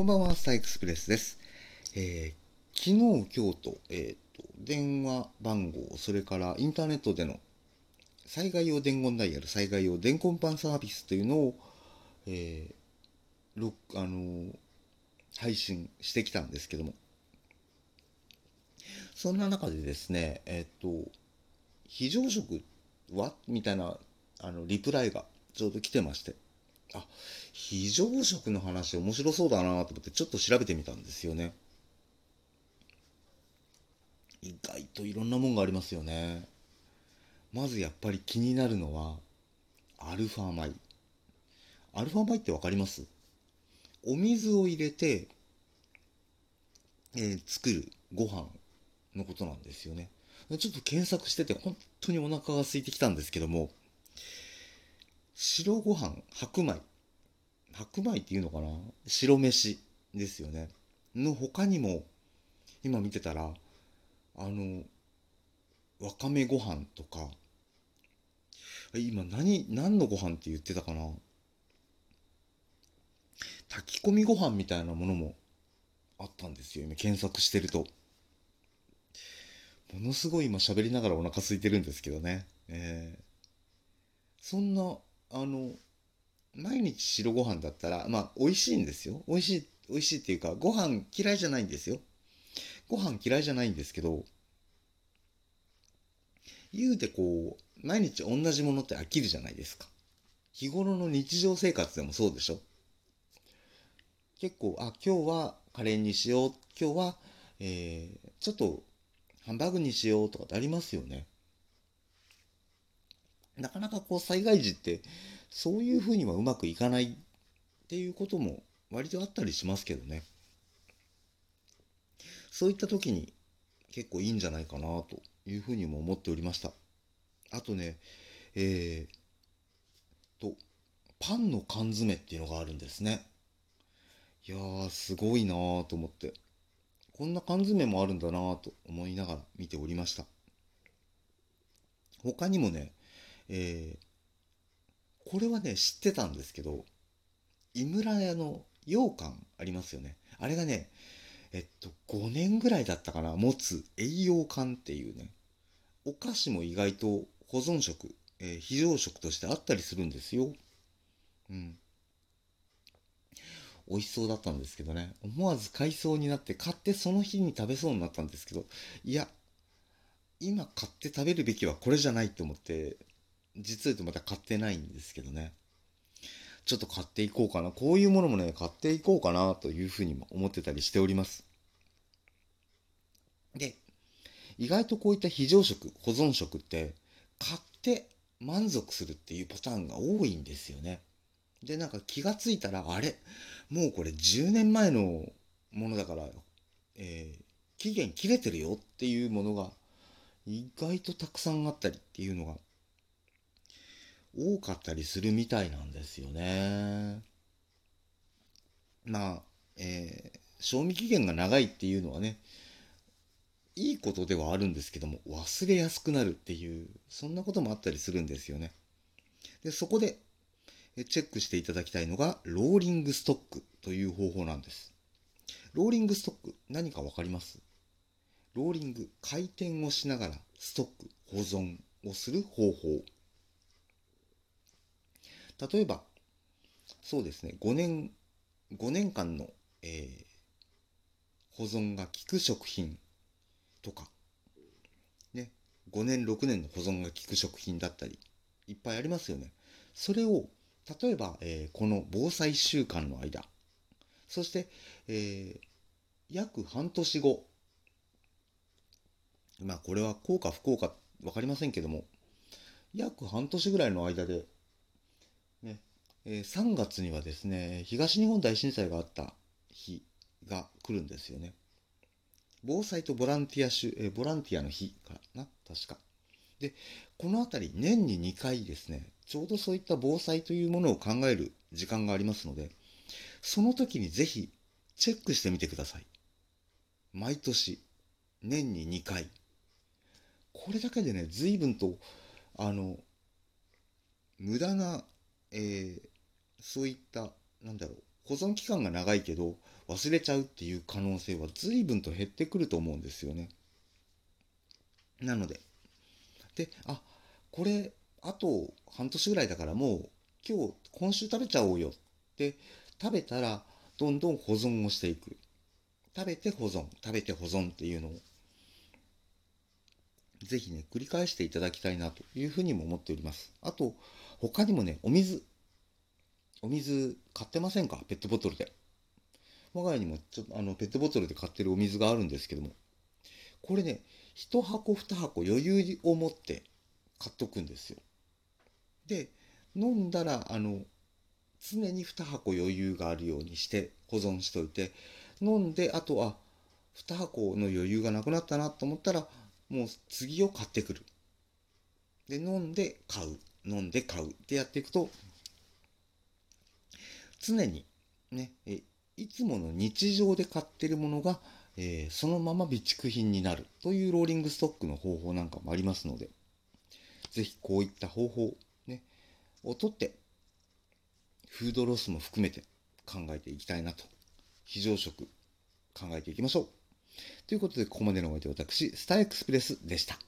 こんばんは、スターエクスプレスです。えー昨日、今日と、えーと、電話番号、それからインターネットでの災害用伝言ダイヤル、災害用伝言板サービスというのを、えーあの配信してきたんですけども、そんな中でですね、えっ、と、非常食は？みたいな、あの、リプライがちょうど来てまして、あ、非常食の話面白そうだなと思ってちょっと調べてみたんですよね。意外といろんなもんがありますよね。まずやっぱり気になるのは、アルファ米。アルファ米ってわかります？お水を入れて、えー作るご飯のことなんですよね。ちょっと検索してて本当にお腹が空いてきたんですけども、白ご飯、白米。白米っていうのかな？白飯ですよね。の他にも、今見てたら、あの、わかめご飯とか、今何、何のご飯って言ってたかな？炊き込みご飯みたいなものもあったんですよ。今検索してると。ものすごい今喋りながらお腹空いてるんですけどね。えーそんな、あの、毎日白ご飯だったら、まあ、美味しいんですよ。美味しい、美味しいっていうか、ご飯嫌いじゃないんですよ。ご飯嫌いじゃないんですけど、言うてこう、毎日同じものって飽きるじゃないですか。日頃の日常生活でもそうでしょ結構、あ、今日はカレーにしよう、今日は、えー、ちょっとハンバーグにしようとかってありますよね。なかなかこう災害時ってそういうふうにはうまくいかないっていうことも割とあったりしますけどね。そういった時に結構いいんじゃないかなというふうにも思っておりました。あとね、えー、と、パンの缶詰っていうのがあるんですね。いやー、すごいなーと思って。こんな缶詰もあるんだなーと思いながら見ておりました。他にもね、えー、これはね、知ってたんですけど、井村屋の羊羹ありますよね。あれがね、えっと、5年ぐらいだったかな、持つ栄養羹っていうね、お菓子も意外と保存食、えー非常食としてあったりするんですよ。うん。美味しそうだったんですけどね、思わず買いそうになって買ってその日に食べそうになったんですけど、いや、今買って食べるべきはこれじゃないと思って、実は言うとまだ買ってないんですけどね。ちょっと買っていこうかな。こういうものもね、買っていこうかなというふうにも思ってたりしております。で、意外とこういった非常食、保存食って、買って満足するっていうパターンが多いんですよね。で、なんか気がついたら、あれ？もうこれ10年前のものだから、えー期限切れてるよっていうものが意外とたくさんあったりっていうのが多かったりするみたいなんですよね。まあ、えー賞味期限が長いっていうのはね、いいことではあるんですけども、忘れやすくなるっていう、そんなこともあったりするんですよね。で、そこで、えチェックしていただきたいのが、ローリングストックという方法なんです。ローリングストック、何かわかります？ローリング、回転をしながらストック、保存をする方法。例えば、そうですね、5年、5年間の、えー保存が効く食品とか、ね、5年、6年の保存が効く食品だったり、いっぱいありますよね。それを、例えば、えーこの防災週間の間、そして、えー約半年後、まあこれは効果不効果分かりませんけども、約半年ぐらいの間で、え3月にはですね、東日本大震災があった日が来るんですよね。防災とボランティア週、えボランティアの日かな、確か。で、このあたり年に2回ですね、ちょうどそういった防災というものを考える時間がありますので、その時にぜひチェックしてみてください。毎年、年に2回。これだけでね、随分と、あの、無駄な、えーそういった、なんだろう、保存期間が長いけど忘れちゃうっていう可能性は随分と減ってくると思うんですよね。なので、で、あ、これ、あと半年ぐらいだからもう今日、今週食べちゃおうよって食べたらどんどん保存をしていく。食べて保存、食べて保存っていうのをぜひね、繰り返していただきたいなというふうにも思っております。あと、他にもね、お水。お水買ってませんか？ペットボトルで。我が家にもちょっとあのペットボトルで買ってるお水があるんですけども、これね、1箱2箱余裕を持って買っとくんですよ。で、飲んだら、あの、常に2箱余裕があるようにして保存しといて、飲んで、あとは2箱の余裕がなくなったなと思ったら、もう次を買ってくる。で、飲んで買う。飲んで買うってやっていくと、常にね、えいつもの日常で買ってるものが、えー、そのまま備蓄品になるというローリングストックの方法なんかもありますので、ぜひこういった方法、ね、をとって、フードロスも含めて考えていきたいなと。非常食考えていきましょう。ということで、ここまでのお相手は私、スターエクスプレスでした。